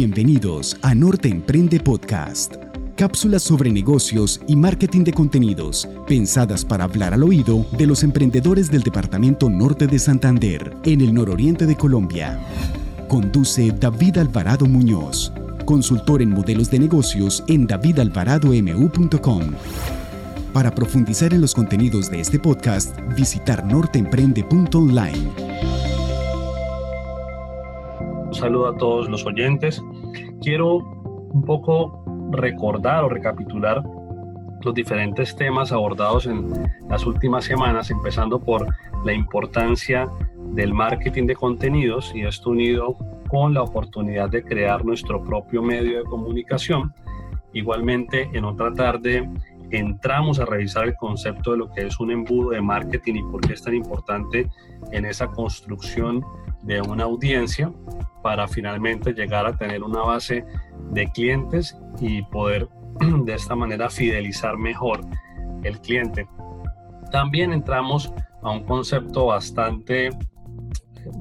Bienvenidos a Norte Emprende Podcast. Cápsulas sobre negocios y marketing de contenidos, pensadas para hablar al oído de los emprendedores del Departamento Norte de Santander, en el nororiente de Colombia. Conduce David Alvarado Muñoz, consultor en modelos de negocios en davidalvaradomu.com. Para profundizar en los contenidos de este podcast, visitar norteemprende.online saludo a todos los oyentes. Quiero un poco recordar o recapitular los diferentes temas abordados en las últimas semanas, empezando por la importancia del marketing de contenidos y esto unido con la oportunidad de crear nuestro propio medio de comunicación. Igualmente, en otra tarde entramos a revisar el concepto de lo que es un embudo de marketing y por qué es tan importante en esa construcción de una audiencia para finalmente llegar a tener una base de clientes y poder de esta manera fidelizar mejor el cliente. También entramos a un concepto bastante,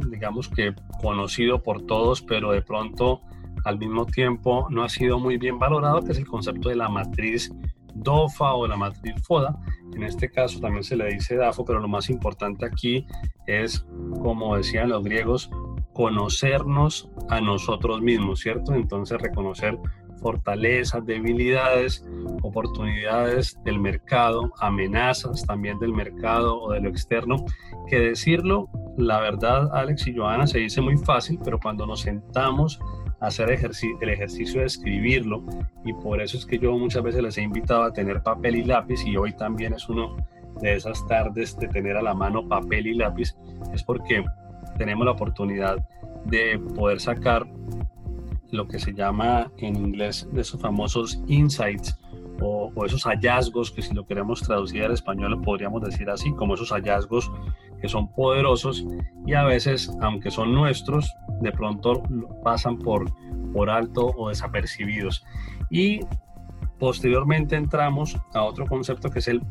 digamos que conocido por todos, pero de pronto al mismo tiempo no ha sido muy bien valorado, que es el concepto de la matriz DOFA o la matriz FODA. En este caso también se le dice DAFO, pero lo más importante aquí es, como decían los griegos, conocernos a nosotros mismos, ¿cierto? Entonces reconocer fortalezas, debilidades, oportunidades del mercado, amenazas también del mercado o de lo externo, que decirlo, la verdad, Alex y Joana, se dice muy fácil, pero cuando nos sentamos a hacer el ejercicio de escribirlo, y por eso es que yo muchas veces les he invitado a tener papel y lápiz, y hoy también es uno de esas tardes de tener a la mano papel y lápiz, es porque tenemos la oportunidad de poder sacar lo que se llama en inglés de esos famosos insights o, esos hallazgos que si lo queremos traducir al español lo podríamos decir así, como esos hallazgos que son poderosos y a veces, aunque son nuestros, de pronto pasan por, por alto o desapercibidos. Y posteriormente entramos a otro concepto que es el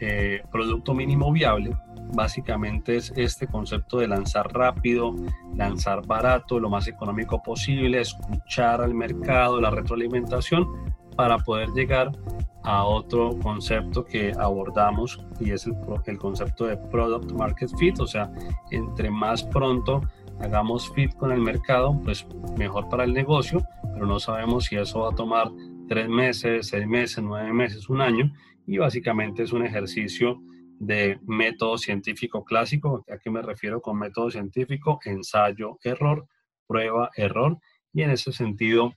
eh, producto mínimo viable, básicamente es este concepto de lanzar rápido, lanzar barato, lo más económico posible, escuchar al mercado, la retroalimentación para poder llegar a otro concepto que abordamos y es el, el, concepto de product market fit, o sea, entre más pronto hagamos fit con el mercado, pues mejor para el negocio, pero no sabemos si eso va a tomar tres meses, seis meses, nueve meses, un año, y básicamente es un ejercicio de método científico clásico. ¿A qué me refiero con método científico? Ensayo, error, prueba, error. Y en ese sentido,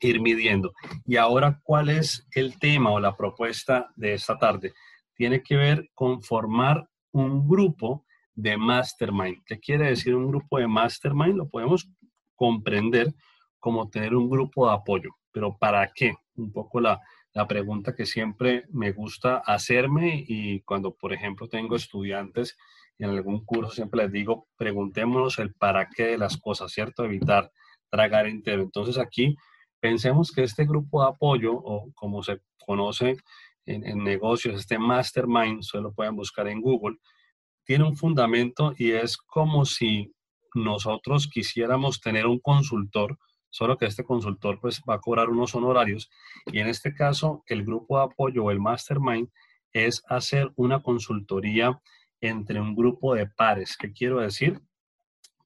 ir midiendo. Y ahora, ¿cuál es el tema o la propuesta de esta tarde? Tiene que ver con formar un grupo de mastermind. ¿Qué quiere decir un grupo de mastermind? Lo podemos comprender como tener un grupo de apoyo. Pero ¿para qué? Un poco la, la pregunta que siempre me gusta hacerme y cuando, por ejemplo, tengo estudiantes en algún curso, siempre les digo, preguntémonos el para qué de las cosas, ¿cierto? Evitar tragar entero. Entonces aquí pensemos que este grupo de apoyo, o como se conoce en, negocios, este mastermind, solo pueden buscar en Google, tiene un fundamento y es como si nosotros quisiéramos tener un consultor solo que este consultor pues va a cobrar unos honorarios y en este caso el grupo de apoyo o el mastermind es hacer una consultoría entre un grupo de pares. ¿Qué quiero decir?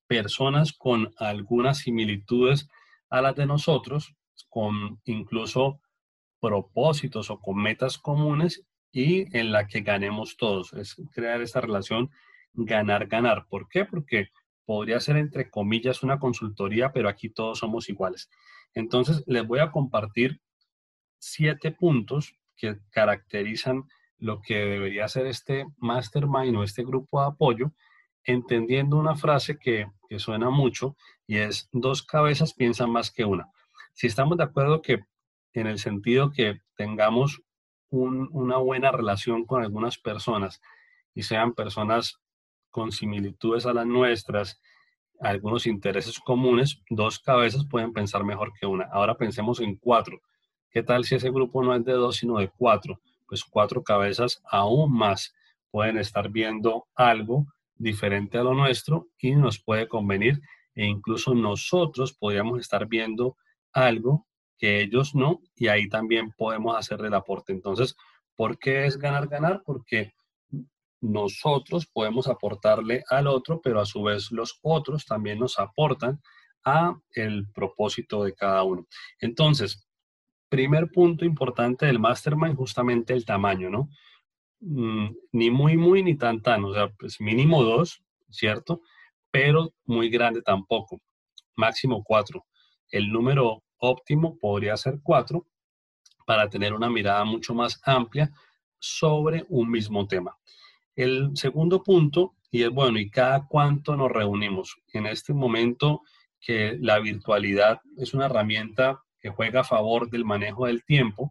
Personas con algunas similitudes a las de nosotros, con incluso propósitos o con metas comunes y en la que ganemos todos. Es crear esta relación ganar-ganar. ¿Por qué? Porque podría ser entre comillas una consultoría, pero aquí todos somos iguales. Entonces, les voy a compartir siete puntos que caracterizan lo que debería ser este mastermind o este grupo de apoyo, entendiendo una frase que, suena mucho y es dos cabezas piensan más que una. Si estamos de acuerdo que en el sentido que tengamos una buena relación con algunas personas y sean personas con similitudes a las nuestras, algunos intereses comunes, dos cabezas pueden pensar mejor que una. Ahora pensemos en cuatro. ¿Qué tal si ese grupo no es de dos, sino de cuatro? Pues cuatro cabezas aún más pueden estar viendo algo diferente a lo nuestro y nos puede convenir e incluso nosotros podríamos estar viendo algo que ellos no y ahí también podemos hacerle el aporte. Entonces, ¿por qué es ganar, ganar? Porque nosotros podemos aportarle al otro, pero a su vez los otros también nos aportan a el propósito de cada uno. Entonces, primer punto importante del mastermind, justamente el tamaño, ¿no? Mm, ni muy, muy, ni tan, tan, o sea, pues mínimo dos, ¿cierto? Pero muy grande tampoco, máximo cuatro. El número óptimo podría ser cuatro para tener una mirada mucho más amplia sobre un mismo tema. El segundo punto, y es bueno, ¿y cada cuánto nos reunimos? En este momento que la virtualidad es una herramienta que juega a favor del manejo del tiempo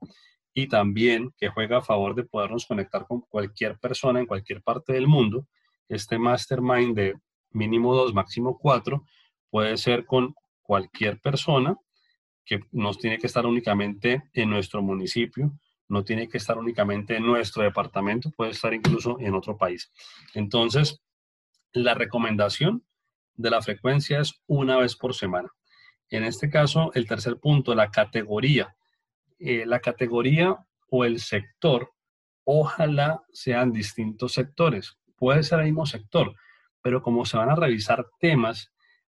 y también que juega a favor de podernos conectar con cualquier persona en cualquier parte del mundo. Este mastermind de mínimo dos, máximo cuatro, puede ser con cualquier persona que nos tiene que estar únicamente en nuestro municipio, no tiene que estar únicamente en nuestro departamento, puede estar incluso en otro país. Entonces, la recomendación de la frecuencia es una vez por semana. En este caso, el tercer punto, la categoría. Eh, la categoría o el sector, ojalá sean distintos sectores. Puede ser el mismo sector, pero como se van a revisar temas,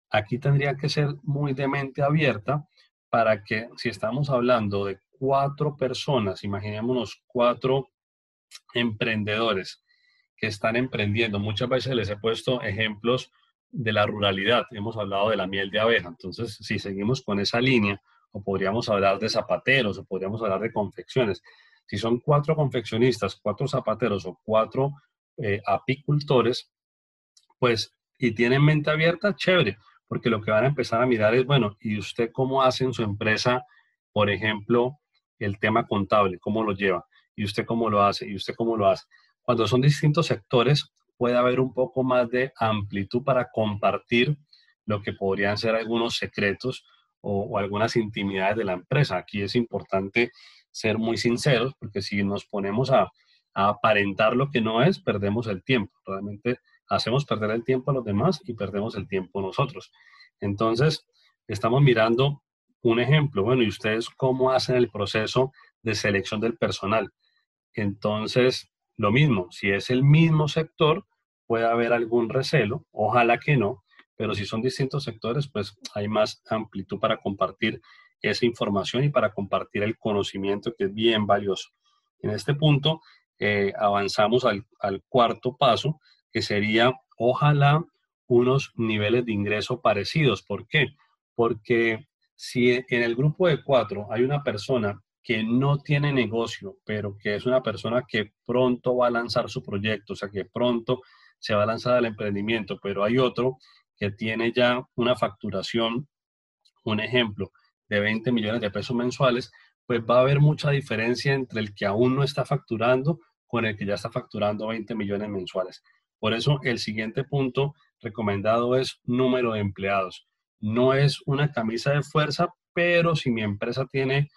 aquí tendría que ser muy de mente abierta para que si estamos hablando de cuatro personas, imaginémonos cuatro emprendedores que están emprendiendo. Muchas veces les he puesto ejemplos de la ruralidad. Hemos hablado de la miel de abeja. Entonces, si seguimos con esa línea, o podríamos hablar de zapateros, o podríamos hablar de confecciones. Si son cuatro confeccionistas, cuatro zapateros o cuatro eh, apicultores, pues, y tienen mente abierta, chévere, porque lo que van a empezar a mirar es, bueno, ¿y usted cómo hace en su empresa, por ejemplo, el tema contable, cómo lo lleva, y usted cómo lo hace, y usted cómo lo hace. Cuando son distintos sectores, puede haber un poco más de amplitud para compartir lo que podrían ser algunos secretos o, algunas intimidades de la empresa. Aquí es importante ser muy sinceros, porque si nos ponemos a, aparentar lo que no es, perdemos el tiempo. Realmente hacemos perder el tiempo a los demás y perdemos el tiempo nosotros. Entonces, estamos mirando un ejemplo, bueno, ¿y ustedes cómo hacen el proceso de selección del personal? Entonces, lo mismo, si es el mismo sector, puede haber algún recelo, ojalá que no, pero si son distintos sectores, pues hay más amplitud para compartir esa información y para compartir el conocimiento que es bien valioso. En este punto, eh, avanzamos al, al cuarto paso, que sería, ojalá, unos niveles de ingreso parecidos. ¿Por qué? Porque si en el grupo de cuatro hay una persona que no tiene negocio, pero que es una persona que pronto va a lanzar su proyecto, o sea, que pronto se va a lanzar al emprendimiento, pero hay otro que tiene ya una facturación, un ejemplo, de 20 millones de pesos mensuales, pues va a haber mucha diferencia entre el que aún no está facturando con el que ya está facturando 20 millones mensuales. Por eso el siguiente punto recomendado es número de empleados no es una camisa de fuerza, pero si mi empresa tiene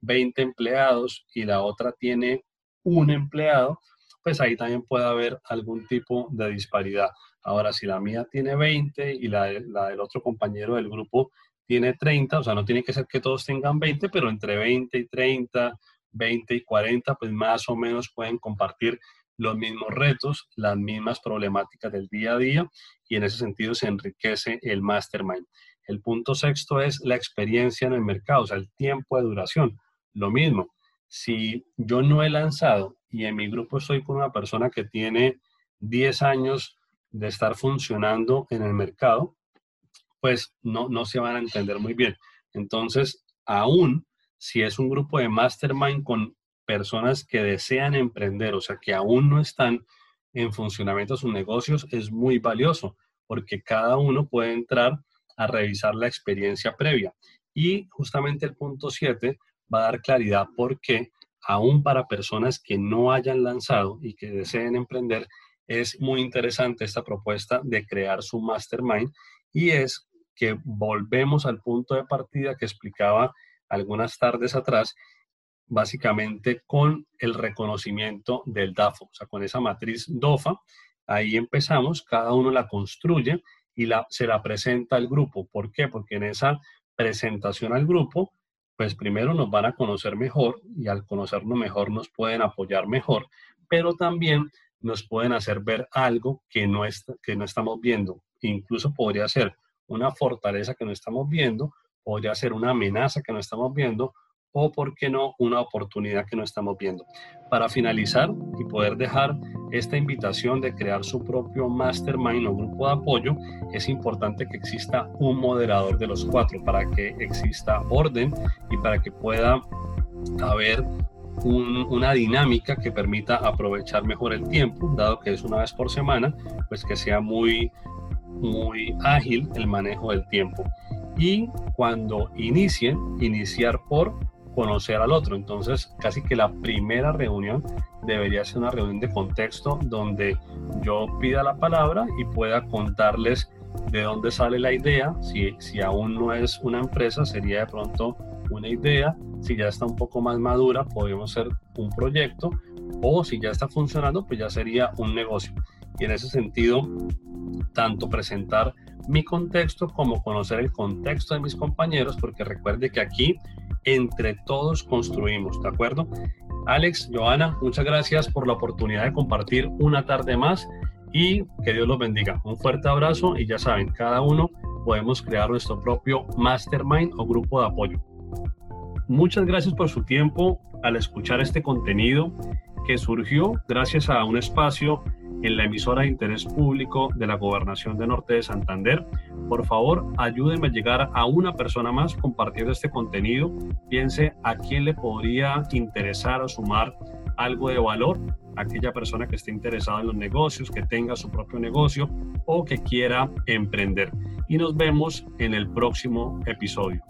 20 empleados y la otra tiene un empleado, pues ahí también puede haber algún tipo de disparidad. Ahora, si la mía tiene 20 y la, la, del otro compañero del grupo tiene 30, o sea, no tiene que ser que todos tengan 20, pero entre 20 y 30, 20 y 40, pues más o menos pueden compartir los mismos retos, las mismas problemáticas del día a día y en ese sentido se enriquece el mastermind. El punto sexto es la experiencia en el mercado, o sea, el tiempo de duración. Lo mismo, si yo no he lanzado y en mi grupo estoy con una persona que tiene 10 años de estar funcionando en el mercado, pues no, no se van a entender muy bien. Entonces, aún si es un grupo de mastermind con personas que desean emprender, o sea, que aún no están en funcionamiento sus negocios, es muy valioso, porque cada uno puede entrar a revisar la experiencia previa. Y justamente el punto 7 va a dar claridad por qué, aún para personas que no hayan lanzado y que deseen emprender, es muy interesante esta propuesta de crear su mastermind y es que volvemos al punto de partida que explicaba algunas tardes atrás básicamente con el reconocimiento del DAFO, o sea, con esa matriz DOFA. Ahí empezamos, cada uno la construye y la, se la presenta al grupo. ¿Por qué? Porque en esa presentación al grupo pues primero nos van a conocer mejor y al conocernos mejor nos pueden apoyar mejor, pero también nos pueden hacer ver algo que no, que no estamos viendo. Incluso podría ser una fortaleza que no estamos viendo, podría ser una amenaza que no estamos viendo o, por qué no, una oportunidad que no estamos viendo. Para finalizar y poder dejar esta invitación de crear su propio mastermind o grupo de apoyo, es importante que exista un moderador de los cuatro para que exista orden y para que pueda haber una dinámica que permita aprovechar mejor el tiempo, dado que es una vez por semana, pues que sea muy, muy ágil el manejo del tiempo. Y cuando inicien, iniciar por conocer al otro. Entonces, casi que la primera reunión debería ser una reunión de contexto donde yo pida la palabra y pueda contarles de dónde sale la idea. Si, si aún no es una empresa, sería de pronto una idea. Si ya está un poco más madura, podríamos ser un proyecto. O si ya está funcionando, pues ya sería un negocio. Y en ese sentido, tanto presentar mi contexto como conocer el contexto de mis compañeros, porque recuerde que aquí entre todos construimos, ¿de acuerdo? Alex, Joana, muchas gracias por la oportunidad de compartir una tarde más y que Dios los bendiga. Un fuerte abrazo y ya saben, cada uno podemos crear nuestro propio mastermind o grupo de apoyo. Muchas gracias por su tiempo al escuchar este contenido que surgió gracias a un espacio en la emisora de interés público de la Gobernación de Norte de Santander. Por favor, ayúdenme a llegar a una persona más compartiendo este contenido. Piense a quién le podría interesar o sumar algo de valor, aquella persona que esté interesada en los negocios, que tenga su propio negocio o que quiera emprender. Y nos vemos en el próximo episodio.